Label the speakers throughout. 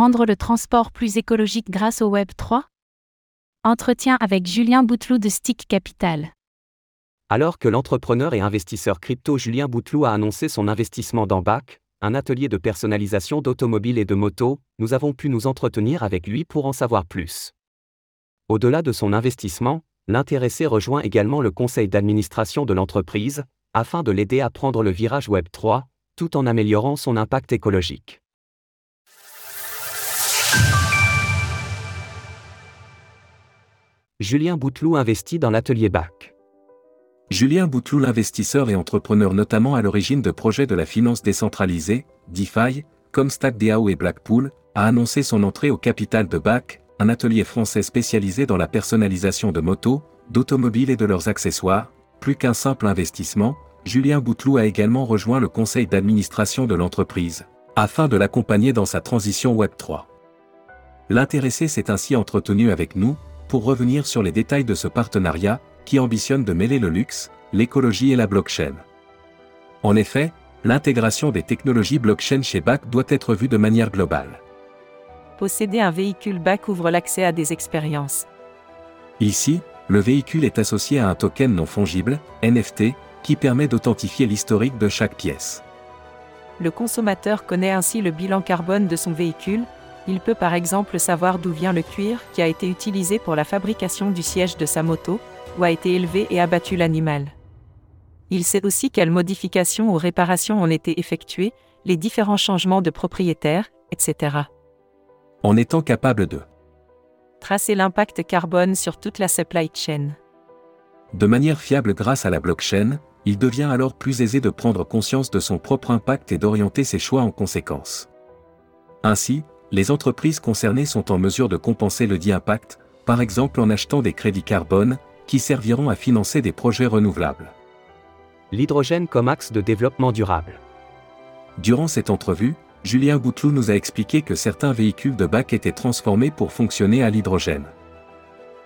Speaker 1: rendre le transport plus écologique grâce au Web 3 Entretien avec Julien Bouteloup de Stick Capital.
Speaker 2: Alors que l'entrepreneur et investisseur crypto Julien Bouteloup a annoncé son investissement dans BAC, un atelier de personnalisation d'automobiles et de motos, nous avons pu nous entretenir avec lui pour en savoir plus. Au-delà de son investissement, l'intéressé rejoint également le conseil d'administration de l'entreprise, afin de l'aider à prendre le virage Web 3, tout en améliorant son impact écologique. Julien Bouteloup investit dans l'atelier BAC.
Speaker 3: Julien Bouteloup, l'investisseur et entrepreneur notamment à l'origine de projets de la finance décentralisée, DeFi, comme StackDAO et Blackpool, a annoncé son entrée au capital de BAC, un atelier français spécialisé dans la personnalisation de motos, d'automobiles et de leurs accessoires. Plus qu'un simple investissement, Julien Bouteloup a également rejoint le conseil d'administration de l'entreprise, afin de l'accompagner dans sa transition Web3. L'intéressé s'est ainsi entretenu avec nous, pour revenir sur les détails de ce partenariat, qui ambitionne de mêler le luxe, l'écologie et la blockchain. En effet, l'intégration des technologies blockchain chez BAC doit être vue de manière globale.
Speaker 4: Posséder un véhicule BAC ouvre l'accès à des expériences.
Speaker 3: Ici, le véhicule est associé à un token non fongible, NFT, qui permet d'authentifier l'historique de chaque pièce.
Speaker 4: Le consommateur connaît ainsi le bilan carbone de son véhicule, il peut par exemple savoir d'où vient le cuir qui a été utilisé pour la fabrication du siège de sa moto, où a été élevé et abattu l'animal. Il sait aussi quelles modifications ou réparations ont été effectuées, les différents changements de propriétaire, etc.
Speaker 3: En étant capable de
Speaker 4: tracer l'impact carbone sur toute la supply chain.
Speaker 3: De manière fiable grâce à la blockchain, il devient alors plus aisé de prendre conscience de son propre impact et d'orienter ses choix en conséquence. Ainsi, les entreprises concernées sont en mesure de compenser le dit impact, par exemple en achetant des crédits carbone, qui serviront à financer des projets renouvelables.
Speaker 2: L'hydrogène comme axe de développement durable.
Speaker 3: Durant cette entrevue, Julien Bouteloup nous a expliqué que certains véhicules de bac étaient transformés pour fonctionner à l'hydrogène.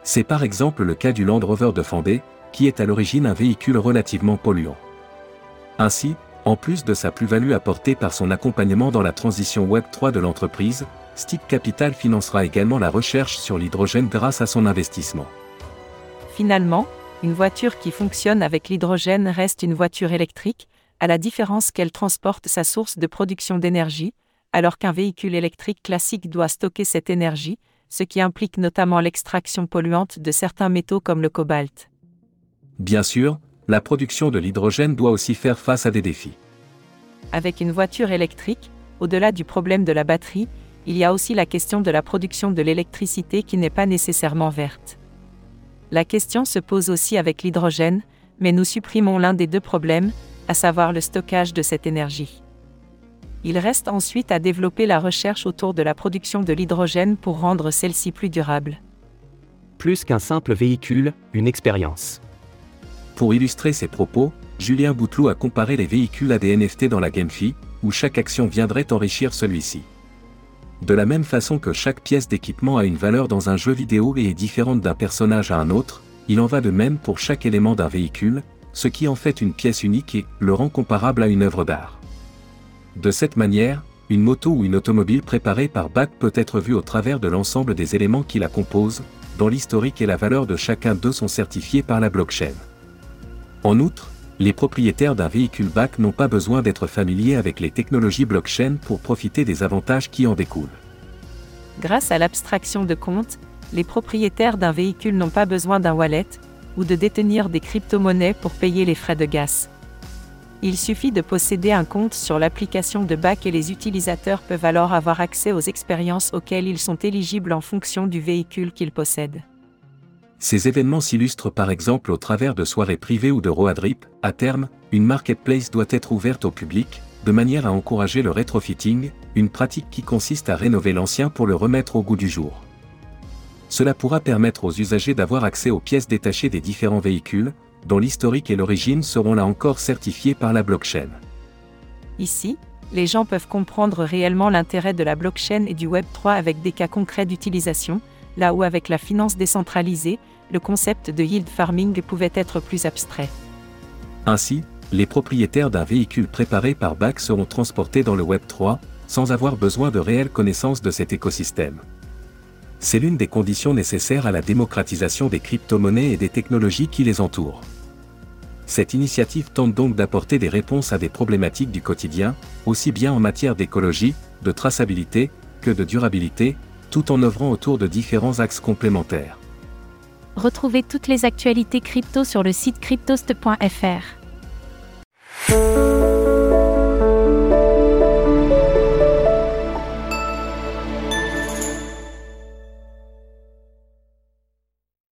Speaker 3: C'est par exemple le cas du Land Rover de Fandé, qui est à l'origine un véhicule relativement polluant. Ainsi, en plus de sa plus-value apportée par son accompagnement dans la transition Web 3 de l'entreprise, Stick Capital financera également la recherche sur l'hydrogène grâce à son investissement.
Speaker 4: Finalement, une voiture qui fonctionne avec l'hydrogène reste une voiture électrique, à la différence qu'elle transporte sa source de production d'énergie, alors qu'un véhicule électrique classique doit stocker cette énergie, ce qui implique notamment l'extraction polluante de certains métaux comme le cobalt.
Speaker 3: Bien sûr, la production de l'hydrogène doit aussi faire face à des défis.
Speaker 4: Avec une voiture électrique, au-delà du problème de la batterie, il y a aussi la question de la production de l'électricité qui n'est pas nécessairement verte. La question se pose aussi avec l'hydrogène, mais nous supprimons l'un des deux problèmes, à savoir le stockage de cette énergie. Il reste ensuite à développer la recherche autour de la production de l'hydrogène pour rendre celle-ci plus durable.
Speaker 2: Plus qu'un simple véhicule, une expérience.
Speaker 3: Pour illustrer ses propos, Julien Bouteloup a comparé les véhicules à des NFT dans la GameFi, où chaque action viendrait enrichir celui-ci. De la même façon que chaque pièce d'équipement a une valeur dans un jeu vidéo et est différente d'un personnage à un autre, il en va de même pour chaque élément d'un véhicule, ce qui en fait une pièce unique et le rend comparable à une œuvre d'art. De cette manière, une moto ou une automobile préparée par BAC peut être vue au travers de l'ensemble des éléments qui la composent, dont l'historique et la valeur de chacun d'eux sont certifiés par la blockchain. En outre, les propriétaires d'un véhicule BAC n'ont pas besoin d'être familiers avec les technologies blockchain pour profiter des avantages qui en découlent.
Speaker 4: Grâce à l'abstraction de compte, les propriétaires d'un véhicule n'ont pas besoin d'un wallet ou de détenir des crypto-monnaies pour payer les frais de gaz. Il suffit de posséder un compte sur l'application de BAC et les utilisateurs peuvent alors avoir accès aux expériences auxquelles ils sont éligibles en fonction du véhicule qu'ils possèdent.
Speaker 3: Ces événements s'illustrent par exemple au travers de soirées privées ou de roadrip. À terme, une marketplace doit être ouverte au public, de manière à encourager le retrofitting, une pratique qui consiste à rénover l'ancien pour le remettre au goût du jour. Cela pourra permettre aux usagers d'avoir accès aux pièces détachées des différents véhicules, dont l'historique et l'origine seront là encore certifiés par la blockchain.
Speaker 4: Ici, les gens peuvent comprendre réellement l'intérêt de la blockchain et du Web 3 avec des cas concrets d'utilisation, là où avec la finance décentralisée, le concept de yield farming pouvait être plus abstrait.
Speaker 3: Ainsi, les propriétaires d'un véhicule préparé par BAC seront transportés dans le Web 3, sans avoir besoin de réelles connaissances de cet écosystème. C'est l'une des conditions nécessaires à la démocratisation des crypto-monnaies et des technologies qui les entourent. Cette initiative tente donc d'apporter des réponses à des problématiques du quotidien, aussi bien en matière d'écologie, de traçabilité, que de durabilité, tout en œuvrant autour de différents axes complémentaires.
Speaker 4: Retrouvez toutes les actualités crypto sur le site cryptost.fr.